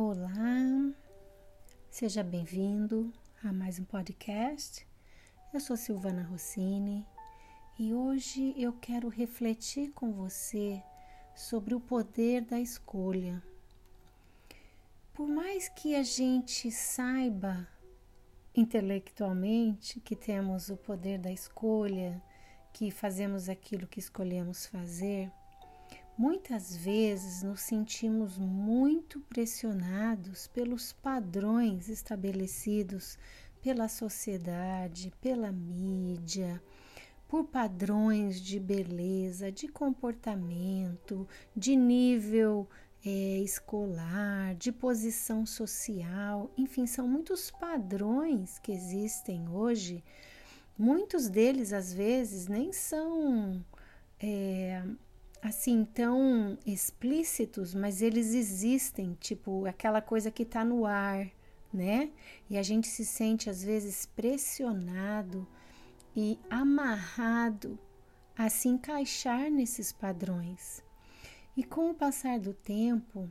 Olá, seja bem-vindo a mais um podcast. Eu sou Silvana Rossini e hoje eu quero refletir com você sobre o poder da escolha. Por mais que a gente saiba intelectualmente que temos o poder da escolha, que fazemos aquilo que escolhemos fazer, Muitas vezes nos sentimos muito pressionados pelos padrões estabelecidos pela sociedade, pela mídia, por padrões de beleza, de comportamento, de nível é, escolar, de posição social, enfim, são muitos padrões que existem hoje. Muitos deles, às vezes, nem são. É, assim tão explícitos, mas eles existem, tipo aquela coisa que está no ar, né? E a gente se sente às vezes pressionado e amarrado a se encaixar nesses padrões. E com o passar do tempo,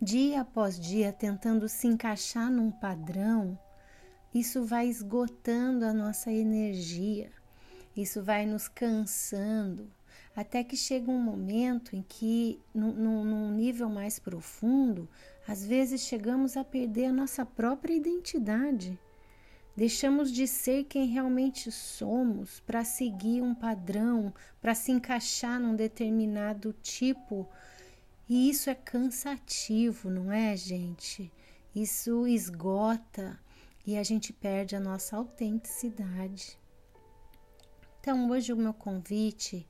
dia após dia, tentando se encaixar num padrão, isso vai esgotando a nossa energia, isso vai nos cansando até que chega um momento em que, num, num nível mais profundo, às vezes chegamos a perder a nossa própria identidade. Deixamos de ser quem realmente somos para seguir um padrão, para se encaixar num determinado tipo. E isso é cansativo, não é, gente? Isso esgota e a gente perde a nossa autenticidade. Então, hoje o meu convite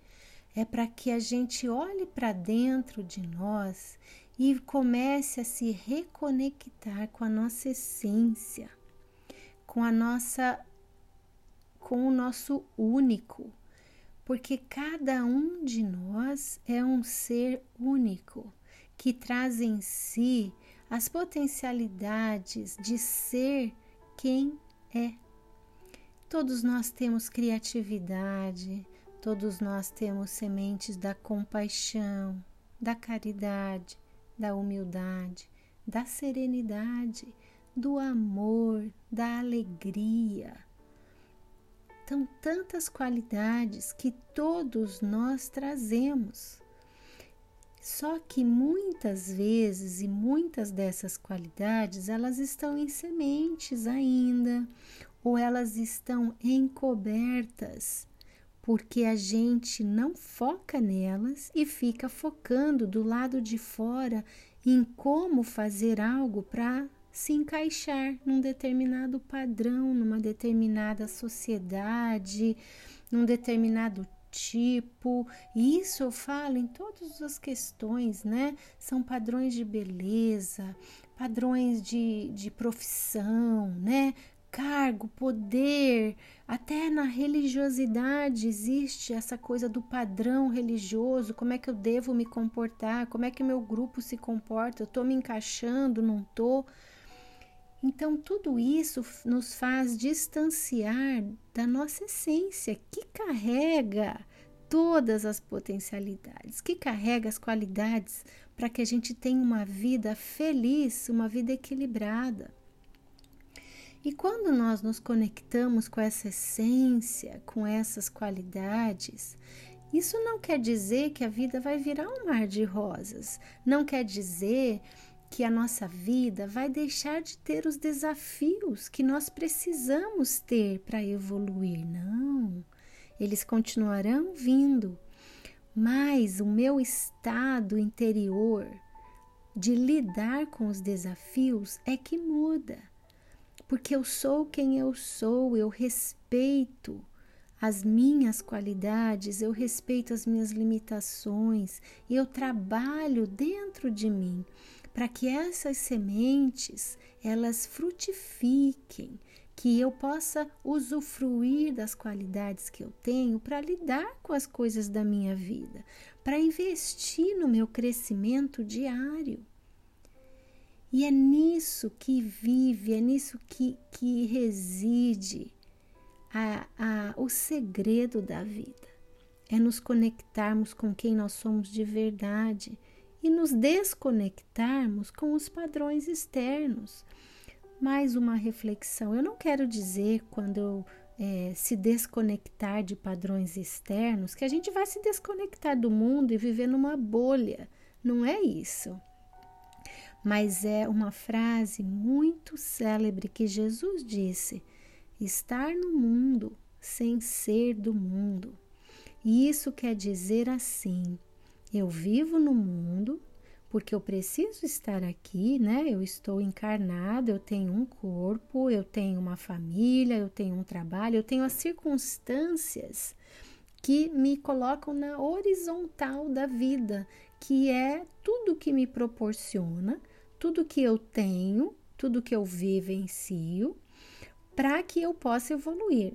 é para que a gente olhe para dentro de nós e comece a se reconectar com a nossa essência, com a nossa com o nosso único, porque cada um de nós é um ser único que traz em si as potencialidades de ser quem é. Todos nós temos criatividade, Todos nós temos sementes da compaixão, da caridade, da humildade, da serenidade, do amor, da alegria. São tantas qualidades que todos nós trazemos. Só que muitas vezes e muitas dessas qualidades elas estão em sementes ainda, ou elas estão encobertas porque a gente não foca nelas e fica focando do lado de fora em como fazer algo para se encaixar num determinado padrão, numa determinada sociedade, num determinado tipo. E isso eu falo em todas as questões, né? São padrões de beleza, padrões de, de profissão, né? Cargo, poder, até na religiosidade existe essa coisa do padrão religioso, como é que eu devo me comportar, como é que meu grupo se comporta, eu estou me encaixando, não estou. Então, tudo isso nos faz distanciar da nossa essência, que carrega todas as potencialidades, que carrega as qualidades para que a gente tenha uma vida feliz, uma vida equilibrada. E quando nós nos conectamos com essa essência, com essas qualidades, isso não quer dizer que a vida vai virar um mar de rosas, não quer dizer que a nossa vida vai deixar de ter os desafios que nós precisamos ter para evoluir. Não, eles continuarão vindo, mas o meu estado interior de lidar com os desafios é que muda porque eu sou quem eu sou, eu respeito as minhas qualidades, eu respeito as minhas limitações eu trabalho dentro de mim para que essas sementes elas frutifiquem, que eu possa usufruir das qualidades que eu tenho para lidar com as coisas da minha vida, para investir no meu crescimento diário. E é nisso que vive, é nisso que, que reside a, a, o segredo da vida. É nos conectarmos com quem nós somos de verdade e nos desconectarmos com os padrões externos. Mais uma reflexão: eu não quero dizer quando eu é, se desconectar de padrões externos que a gente vai se desconectar do mundo e viver numa bolha. Não é isso. Mas é uma frase muito célebre que Jesus disse: estar no mundo sem ser do mundo. E isso quer dizer assim: eu vivo no mundo porque eu preciso estar aqui, né? Eu estou encarnado, eu tenho um corpo, eu tenho uma família, eu tenho um trabalho, eu tenho as circunstâncias que me colocam na horizontal da vida, que é tudo que me proporciona, tudo que eu tenho, tudo que eu vivencio, para que eu possa evoluir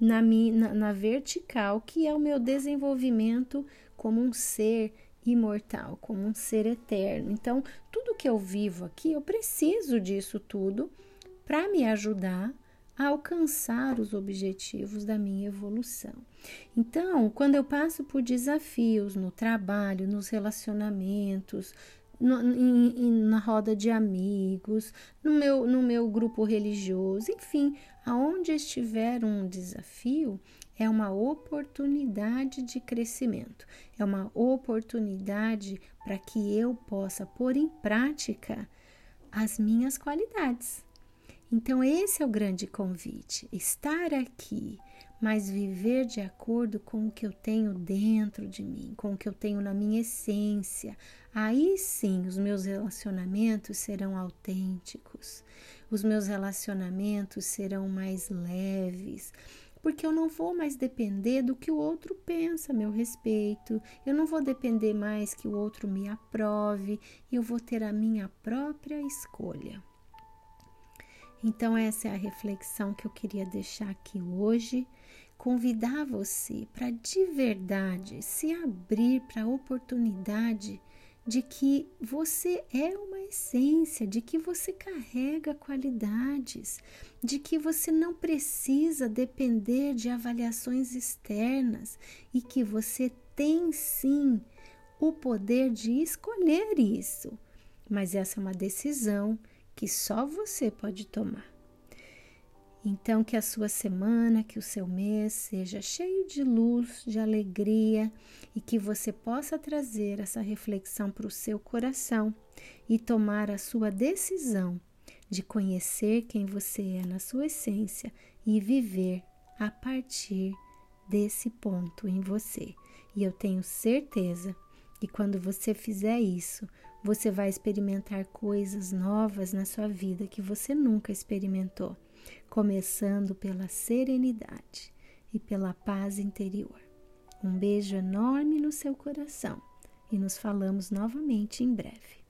na, minha, na, na vertical, que é o meu desenvolvimento como um ser imortal, como um ser eterno. Então, tudo que eu vivo aqui, eu preciso disso tudo para me ajudar a alcançar os objetivos da minha evolução. Então, quando eu passo por desafios no trabalho, nos relacionamentos, no, em, na roda de amigos, no meu, no meu grupo religioso, enfim, aonde estiver um desafio, é uma oportunidade de crescimento, é uma oportunidade para que eu possa pôr em prática as minhas qualidades. Então, esse é o grande convite: estar aqui, mas viver de acordo com o que eu tenho dentro de mim, com o que eu tenho na minha essência. Aí sim, os meus relacionamentos serão autênticos, os meus relacionamentos serão mais leves, porque eu não vou mais depender do que o outro pensa a meu respeito, eu não vou depender mais que o outro me aprove, eu vou ter a minha própria escolha. Então, essa é a reflexão que eu queria deixar aqui hoje. Convidar você para de verdade se abrir para a oportunidade de que você é uma essência, de que você carrega qualidades, de que você não precisa depender de avaliações externas e que você tem sim o poder de escolher isso. Mas essa é uma decisão que só você pode tomar. Então, que a sua semana, que o seu mês seja cheio de luz, de alegria e que você possa trazer essa reflexão para o seu coração e tomar a sua decisão de conhecer quem você é na sua essência e viver a partir desse ponto em você. E eu tenho certeza que quando você fizer isso, você vai experimentar coisas novas na sua vida que você nunca experimentou começando pela serenidade e pela paz interior. Um beijo enorme no seu coração e nos falamos novamente em breve.